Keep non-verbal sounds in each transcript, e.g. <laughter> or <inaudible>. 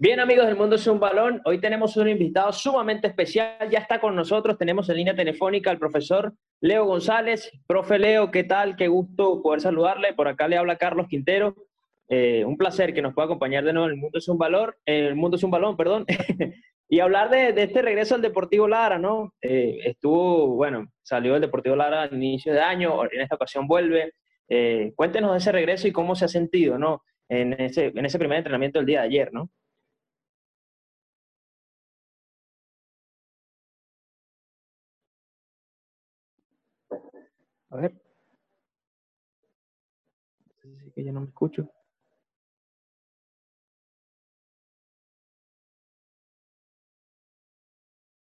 Bien, amigos del Mundo es un Balón, hoy tenemos un invitado sumamente especial. Ya está con nosotros, tenemos en línea telefónica al profesor Leo González. Profe Leo, ¿qué tal? Qué gusto poder saludarle. Por acá le habla Carlos Quintero. Eh, un placer que nos pueda acompañar de nuevo en el Mundo es un Valor, el Mundo es un Balón, perdón. <laughs> y hablar de, este regreso al Deportivo Lara, ¿no? Eh, estuvo, bueno, salió el Deportivo Lara al inicio de año, en esta ocasión vuelve. Eh, cuéntenos de ese regreso y cómo se ha sentido, ¿no? En ese, en ese primer entrenamiento del día de ayer, ¿no? A ver. Así que ya no me escucho.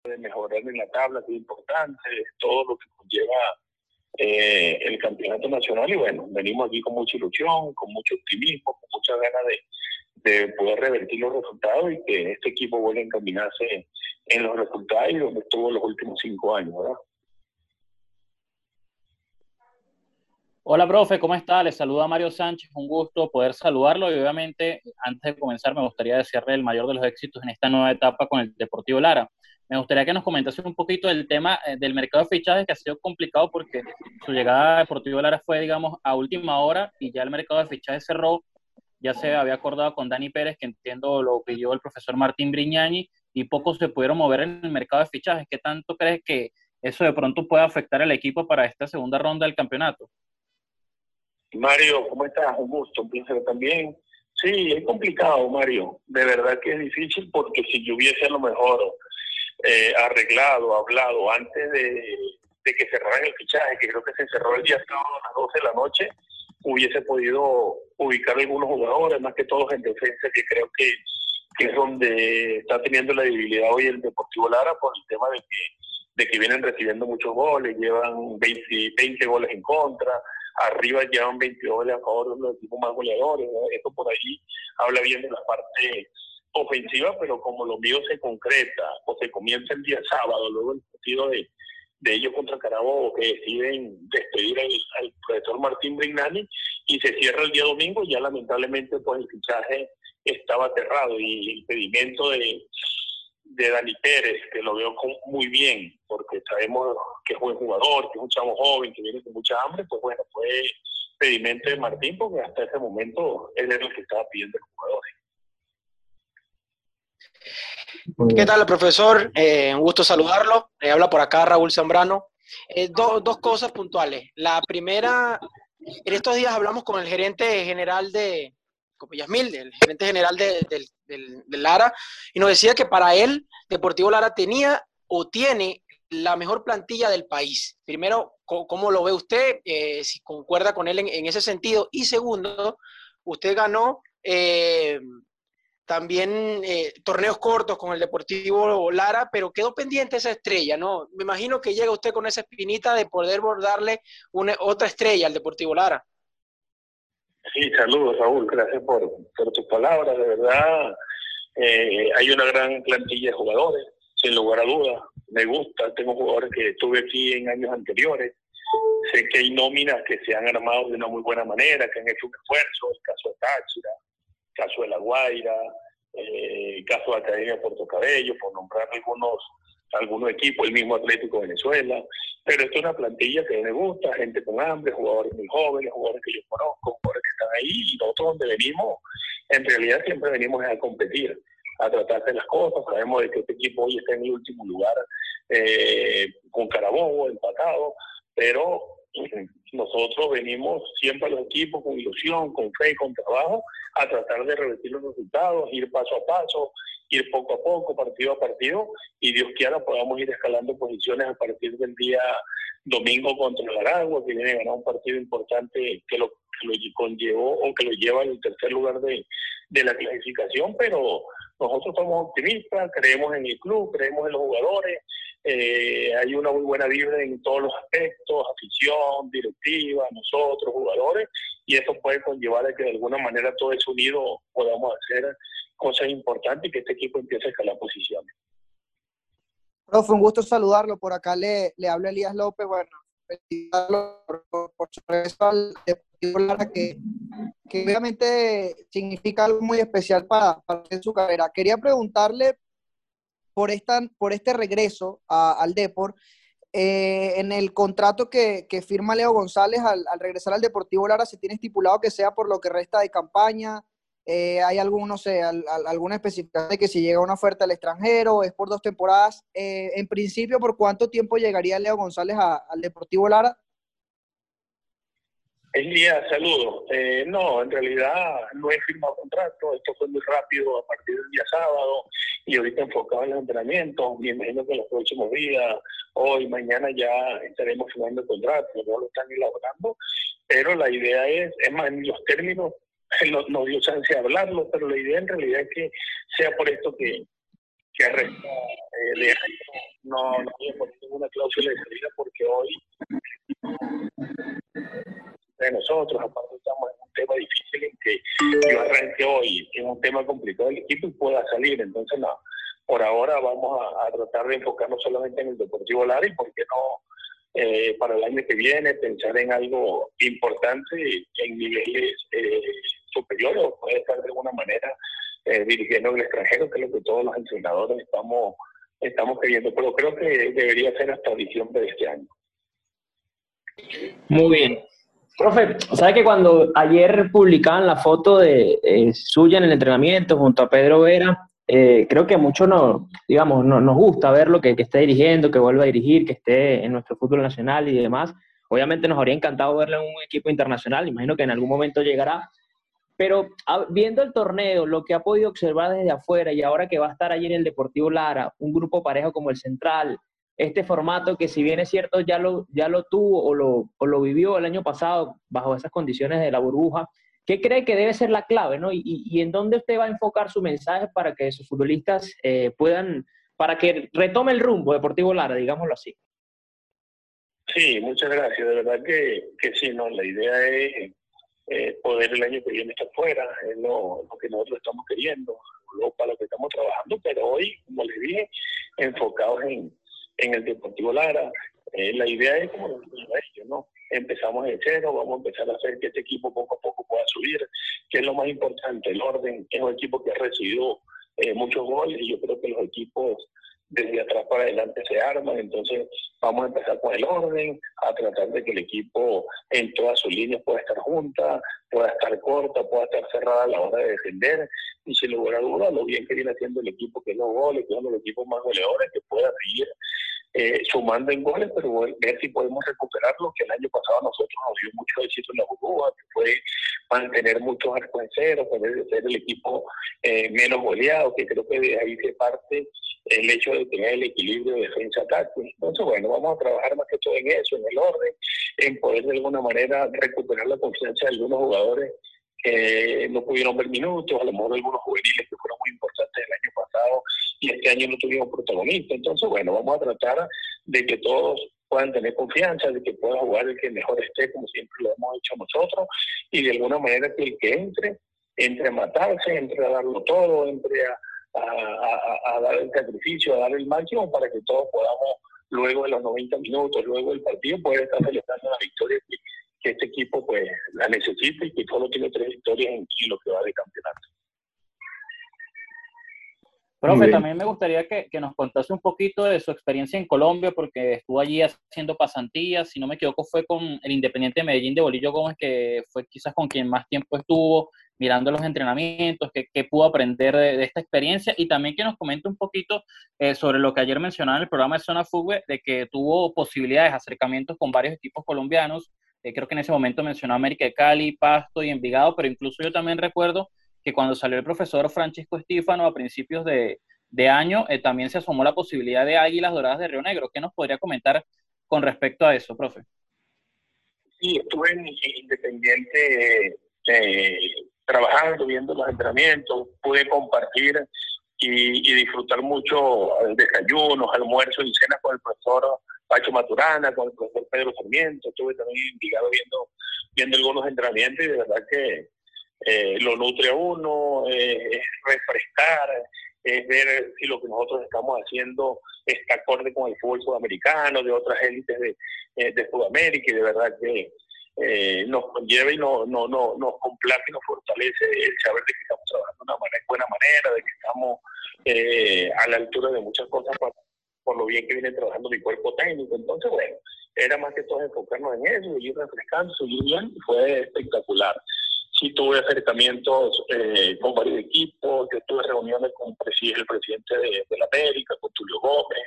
de mejorar en la tabla, que es importante, todo lo que conlleva eh, el campeonato nacional y bueno, venimos aquí con mucha ilusión, con mucho optimismo, con mucha ganas de, de poder revertir los resultados y que este equipo vuelva a encaminarse en los resultados y donde estuvo los últimos cinco años, ¿verdad? Hola, profe, ¿cómo está? Les saluda Mario Sánchez, un gusto poder saludarlo y obviamente antes de comenzar me gustaría desearle el mayor de los éxitos en esta nueva etapa con el Deportivo Lara. Me gustaría que nos comentase un poquito del tema eh, del mercado de fichajes que ha sido complicado porque su llegada a Deportivo Lara fue, digamos, a última hora y ya el mercado de fichajes cerró. Ya se había acordado con Dani Pérez, que entiendo lo pidió el profesor Martín Briñani, y pocos se pudieron mover en el mercado de fichajes. ¿Qué tanto crees que eso de pronto puede afectar al equipo para esta segunda ronda del campeonato? Mario, ¿cómo estás? Un gusto, un placer también. Sí, es complicado, Mario. De verdad que es difícil porque si yo hubiese a lo mejor eh, arreglado, hablado antes de, que cerraran el fichaje, que creo que se cerró el día sábado a las 12 de la noche, hubiese podido ubicar algunos jugadores, más que todos en defensa, que creo que, que es donde está teniendo la debilidad hoy el Deportivo Lara por el tema de que de que vienen recibiendo muchos goles, llevan 20, 20 goles en contra, arriba llevan 22 goles a favor de los equipos más goleadores. Esto por ahí habla bien de la parte ofensiva, pero como lo mío se concreta o se comienza el día sábado, luego el partido de, de ellos contra Carabobo, que deciden despedir al, profesor Martín Brignani y se cierra el día domingo, ya lamentablemente pues el fichaje estaba cerrado y el impedimento de, de Dani Pérez, que lo veo muy bien, porque sabemos que es buen jugador, que es un chavo joven, que viene con mucha hambre, pues bueno, fue pedimento de Martín, porque hasta ese momento él era el que estaba pidiendo el jugador. ¿Qué tal, profesor? Eh, un gusto saludarlo. Eh, habla por acá Raúl Zambrano. Eh, dos cosas puntuales. La primera, en estos días hablamos con el gerente general de, Copillas el gerente general de, Lara, y nos decía que para él Deportivo Lara tenía o tiene la mejor plantilla del país. Primero, ¿cómo lo ve usted? Eh, si concuerda con él en, ese sentido. Y segundo, usted ganó eh, también eh, torneos cortos con el Deportivo Lara, pero quedó pendiente esa estrella, ¿no? Me imagino que llega usted con esa espinita de poder bordarle una, otra estrella al Deportivo Lara. Sí, saludos Raúl, gracias por, tus palabras, de verdad. Eh, hay una gran plantilla de jugadores, sin lugar a dudas, me gusta, tengo jugadores que estuve aquí en años anteriores, sé que hay nóminas que se han armado de una muy buena manera, que han hecho un esfuerzo, el caso de Táchira, el caso de La Guaira, eh, el caso de Academia Puerto Cabello, por nombrar algunos algunos equipos, el mismo Atlético Venezuela, pero esto es una plantilla que me gusta, gente con hambre, jugadores muy jóvenes, jugadores que yo conozco, jugadores están ahí, y nosotros donde venimos, en realidad siempre venimos a competir, a tratar de las cosas, sabemos de que este equipo hoy está en el último lugar eh, con Carabobo, empatado, pero nosotros venimos siempre a los equipos con ilusión, con fe, con trabajo, a tratar de revertir los resultados, ir paso a paso, ir poco a poco, partido a partido, y Dios quiera podamos ir escalando posiciones a partir del día domingo contra el Aragua, que viene a ganar un partido importante que lo, que lo conllevó o que lo lleva al tercer lugar de, de la clasificación, pero nosotros somos optimistas, creemos en el club, creemos en los jugadores, eh, hay una muy buena vibra en todos los aspectos, afición, directiva, nosotros, jugadores, y eso puede conllevar a que de alguna manera todo eso unido podamos hacer cosas importantes y que este equipo empiece a escalar posiciones. Profe, un gusto saludarlo. Por acá le, le habla Elías López. Bueno, por, por su regreso al Deportivo Lara, que, que, obviamente significa algo muy especial para, para su carrera. Quería preguntarle por, esta, por este regreso al Deport, eh, en el contrato que, que, firma Leo González al, al, regresar al Deportivo Lara, se tiene estipulado que sea por lo que resta de campaña, eh, ¿Hay algún, no sé, alguna especificación de que si llega una oferta al extranjero, es por dos temporadas? Eh, en principio, ¿por cuánto tiempo llegaría Leo González al Deportivo Lara? día, saludos. Eh, no, en realidad no he firmado contrato, esto fue muy rápido a partir del día sábado y ahorita enfocado en los entrenamientos. Me imagino que en los próximos días, hoy, mañana ya estaremos firmando el contrato, no lo están elaborando, pero la idea es, es más, en los términos <laughs> no, no dio chance de hablarlo, pero la idea en realidad es que sea por esto que, que arresta eh, de no, no voy a poner ninguna cláusula de salida porque hoy de nosotros, aparte estamos en un tema difícil en que yo arranque hoy en un tema complicado del equipo y pueda salir, entonces no, por ahora vamos a, tratar de enfocarnos solamente en el Deportivo Lara y por qué no eh, para el año que viene pensar en algo importante en niveles eh, superior o puede estar de alguna manera eh, dirigiendo en el extranjero, que es lo que todos los entrenadores estamos, estamos queriendo, pero creo que debería ser hasta diciembre de este año. Muy bien. Profe, ¿sabe que cuando ayer publicaban la foto de suya en el entrenamiento junto a Pedro Vera, eh, creo que a muchos nos, digamos, no, nos gusta verlo, que, que esté dirigiendo, que vuelva a dirigir, que esté en nuestro fútbol nacional y demás. Obviamente nos habría encantado verlo en un equipo internacional, imagino que en algún momento llegará, pero viendo el torneo, lo que ha podido observar desde afuera y ahora que va a estar allí en el Deportivo Lara, un grupo parejo como el Central, este formato que si bien es cierto ya lo, ya lo tuvo o lo, o lo vivió el año pasado bajo esas condiciones de la burbuja, ¿qué cree que debe ser la clave? ¿no? Y, y, en dónde usted va a enfocar su mensaje para que sus futbolistas eh, puedan, para que retome el rumbo Deportivo Lara, digámoslo así? Sí, muchas gracias. De verdad que, que sí, no, la idea es eh, poder el año que viene estar fuera, es lo, que nosotros estamos queriendo, lo para lo que estamos trabajando, pero hoy, como les dije, enfocados en, en el Deportivo Lara. Eh, la idea es como lo ellos, ¿no? Empezamos de cero, vamos a empezar a hacer que este equipo poco a poco pueda subir, que es lo más importante, el orden, es un equipo que ha recibido eh, muchos goles y yo creo que los equipos desde atrás para adelante se arman, entonces vamos a empezar con el orden, a tratar de que el equipo en todas sus líneas pueda estar junta, pueda estar corta, pueda estar cerrada a la hora de defender, y sin lugar a dudas, lo bien que viene haciendo el equipo, que no goles, que es uno de los equipos más goleadores, que pueda seguir eh, sumando en goles, pero ver si podemos recuperar lo que el año pasado nosotros nos dio mucho éxito en la burbuja, que fue mantener muchos arcos en cero, poder ser el equipo eh, menos goleado, que creo que de ahí se parte el hecho de tener el equilibrio de defensa-ataque. Entonces, bueno, vamos a trabajar más que todo en eso, en el orden, en poder de alguna manera recuperar la confianza de algunos jugadores que no pudieron ver minutos, a lo mejor algunos juveniles que fueron muy importantes el año pasado y este año no tuvieron protagonista. Entonces, bueno, vamos a tratar de que todos puedan tener confianza, de que pueda jugar el que mejor esté, como siempre lo hemos hecho nosotros, y de alguna manera que el que entre, entre matarse, entre a darlo todo, entre a a, dar el sacrificio, a dar el máximo para que todos podamos, luego de los 90 minutos, luego del partido, poder estar celebrando la victoria que, este equipo pues la necesita y que solo tiene tres victorias en, lo que va de campeonato. Profe, también me gustaría que, que, nos contase un poquito de su experiencia en Colombia, porque estuvo allí haciendo pasantías, si no me equivoco fue con el Independiente de Medellín de Bolillo Gómez, que fue quizás con quien más tiempo estuvo, mirando los entrenamientos, qué, pudo aprender de, esta experiencia y también que nos comente un poquito eh, sobre lo que ayer mencionaba en el programa de Zona Fútbol, de que tuvo posibilidades, de acercamientos con varios equipos colombianos. Eh, creo que en ese momento mencionó América de Cali, Pasto y Envigado, pero incluso yo también recuerdo que cuando salió el profesor Francisco Estífano a principios de, de año, eh, también se asomó la posibilidad de Águilas Doradas de Río Negro. ¿Qué nos podría comentar con respecto a eso, profe? Sí, estuve en Independiente trabajando, viendo los entrenamientos, pude compartir y, disfrutar mucho desayunos, almuerzos y cenas con el profesor Pacho Maturana, con el profesor Pedro Sarmiento, estuve también indicado viendo, viendo algunos entrenamientos y de verdad que eh, lo nutre a uno, es refrescar, es ver si lo que nosotros estamos haciendo está acorde con el fútbol sudamericano, de otras élites de, eh, de Sudamérica, y de verdad que eh, nos conlleva y no, no, no, nos complace y nos fortalece el saber de que estamos trabajando de una buena manera, de que estamos eh, a la altura de muchas cosas por lo bien que viene trabajando mi cuerpo técnico. Entonces, bueno, era más que todo enfocarnos en eso, seguir refrescando, seguir bien, y fue espectacular. Sí tuve acercamientos eh, con varios equipos, yo tuve reuniones con el presidente de, la América, con Tulio Gómez,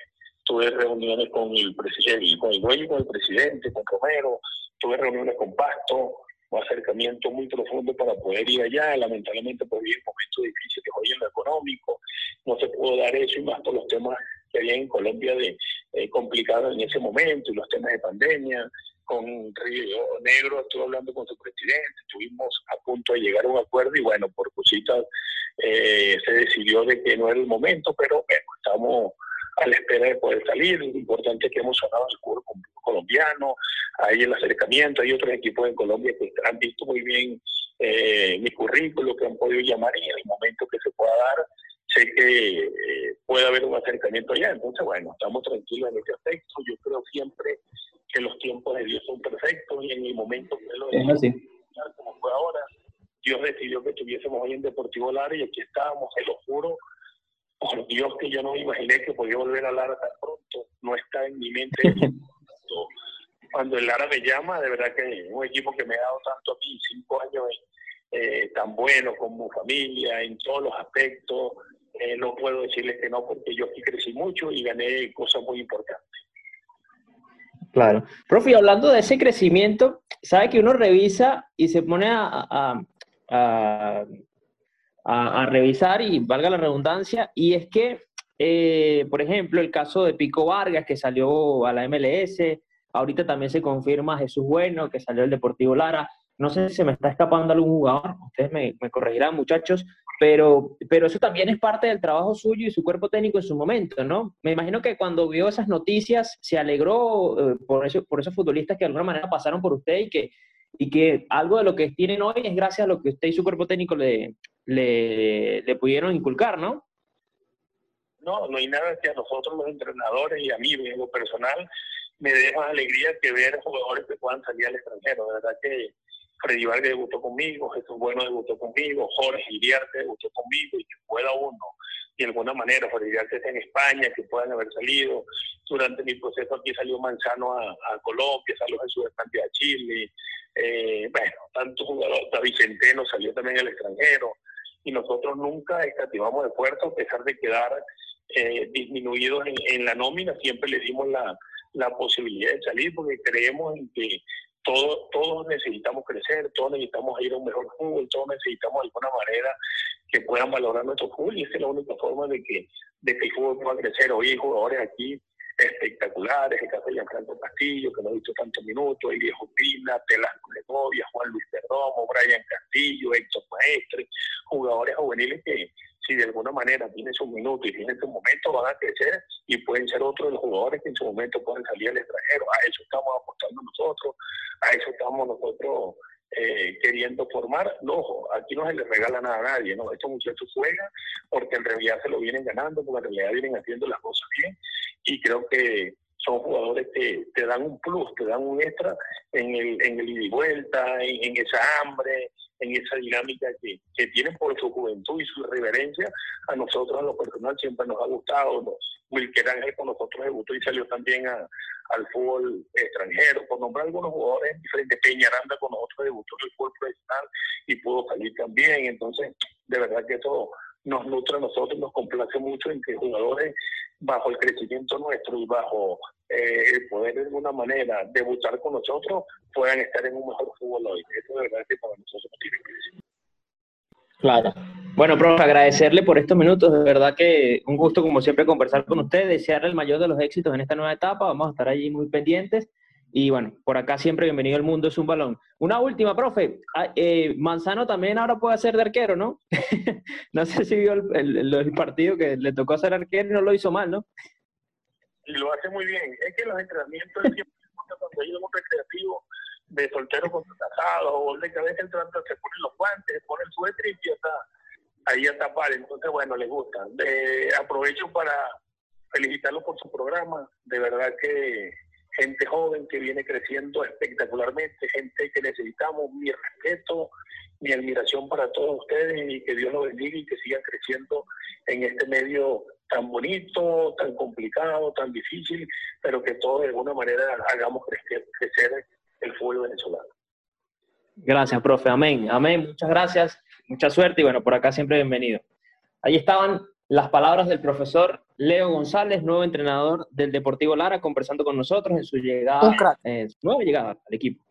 tuve reuniones con el, presidente, con el dueño, con el presidente, con Romero, tuve reuniones con Pasto, un acercamiento muy profundo para poder ir allá. Lamentablemente, por vivir momentos difíciles hoy en lo económico, no se pudo dar eso y más por los temas que había en Colombia de eh, complicados en ese momento y los temas de pandemia. Con Río Negro estuve hablando con su presidente, estuvimos a punto de llegar a un acuerdo y bueno, por cositas eh, se decidió de que no era el momento, pero bueno, estamos a la espera de poder salir. Lo importante es que hemos sonado el fútbol colombiano, hay el acercamiento, hay otros equipos en Colombia que han visto muy bien eh, mi currículo, que han podido llamar y en el momento que se pueda dar, sé que eh, puede haber un acercamiento allá. Entonces, bueno, estamos tranquilos en ese aspecto. Yo creo siempre que los tiempos de Dios son perfectos y en el momento que lo es como fue ahora, Dios decidió que estuviésemos hoy en Deportivo Lara y aquí estábamos, se lo juro, por Dios que yo no me imaginé que podía volver a Lara tan pronto. No está en mi mente. <laughs> Cuando el Lara me llama, de verdad que un equipo que me ha dado tanto a mí, cinco años eh, tan bueno como familia, en todos los aspectos, eh, no puedo decirles que no, porque yo aquí crecí mucho y gané cosas muy importantes. Claro. Profe, hablando de ese crecimiento, sabe que uno revisa y se pone a, a, revisar, y valga la redundancia, y es que, eh, por ejemplo, el caso de Pico Vargas, que salió a la MLS, ahorita también se confirma Jesús Bueno, que salió del Deportivo Lara. No sé si se me está escapando algún jugador, ustedes me, me corregirán, muchachos, pero, pero eso también es parte del trabajo suyo y su cuerpo técnico en su momento, ¿no? Me imagino que cuando vio esas noticias se alegró eh, por, eso, por esos futbolistas que de alguna manera pasaron por usted y que, y que algo de lo que tienen hoy es gracias a lo que usted y su cuerpo técnico le, le, pudieron inculcar, ¿no? No, no hay nada que a nosotros los entrenadores y a mí en lo personal me deja alegría que ver jugadores que puedan salir al extranjero. De verdad que Freddy Vargas debutó conmigo, Jesús Bueno debutó conmigo, Jorge Iriarte debutó conmigo y que pueda uno de alguna manera, Jorge Iriarte está en España, que puedan haber salido. Durante mi proceso aquí salió Manzano a, Colombia, salió Jesús Estancia a Chile, eh, bueno, tantos jugadores, David Centeno salió también al extranjero y nosotros nunca escatimamos puerto a pesar de quedar eh, disminuidos en, la nómina, siempre le dimos la, la posibilidad de salir porque creemos en que todos, todos necesitamos crecer, todos necesitamos ir a un mejor fútbol, todos necesitamos de alguna manera que puedan valorar nuestro fútbol y esa es la única forma de que, de que el fútbol pueda crecer. Hoy jugadores aquí espectaculares, el caso de Gianfranco Castillo, que no ha visto tantos minutos, el viejo Pina, Telasco Segovia, Juan Luis Perdomo, Brian Castillo, Héctor Maestre, jugadores juveniles que si de alguna manera tienen su minuto y tienen su momento van a crecer y pueden ser otros de los jugadores que en su momento pueden salir al extranjero. A eso estamos apostando nosotros, a eso estamos nosotros eh, queriendo formar. No, aquí no se les regala nada a nadie, ¿no? Estos muchachos juegan porque en realidad se lo vienen ganando, porque en realidad vienen haciendo las cosas bien y creo que son jugadores que te dan un plus, te dan un extra en el, en el ida y vuelta, en, esa hambre, en esa dinámica que, que, tienen por su juventud y su reverencia. A nosotros, a lo personal, siempre nos ha gustado. ¿no? Wilker Ángel con nosotros debutó y salió también al fútbol extranjero. Por nombrar algunos jugadores diferentes, Peñaranda con nosotros debutó en el fútbol profesional y pudo salir también. Entonces, de verdad que eso nos nutre a nosotros, nos complace mucho en que jugadores bajo el crecimiento nuestro y bajo eh, el poder de alguna manera debutar con nosotros puedan estar en un mejor fútbol hoy. Eso de verdad que para nosotros tiene. Claro. Bueno, profe, agradecerle por estos minutos. De verdad que un gusto, como siempre, conversar con usted, desearle el mayor de los éxitos en esta nueva etapa. Vamos a estar allí muy pendientes. Y bueno, por acá siempre bienvenido al mundo es un balón. Una última, profe. Ah, eh, Manzano también ahora puede ser de arquero, ¿no? <laughs> no sé si vio el, partido que le tocó hacer arquero y no lo hizo mal, ¿no? Y lo hace muy bien. Es que los entrenamientos siempre <laughs> cuando hay un recreativo de soltero casado o de cabeza entrando se ponen los guantes, se pone el suéter y empieza ahí a tapar. Entonces, bueno, les gusta. aprovecho para felicitarlos por su programa. De verdad que gente joven que viene creciendo espectacularmente, gente que necesitamos. Mi respeto, mi admiración para todos ustedes y que Dios los bendiga y que sigan creciendo en este medio tan bonito, tan complicado, tan difícil, pero que todos de alguna manera hagamos crecer, el fútbol venezolano. Gracias, profe. Amén. Amén. Muchas gracias. Mucha suerte y bueno, por acá siempre bienvenido. Ahí estaban las palabras del profesor Leo González, nuevo entrenador del Deportivo Lara, conversando con nosotros en su llegada, eh, nueva llegada al equipo.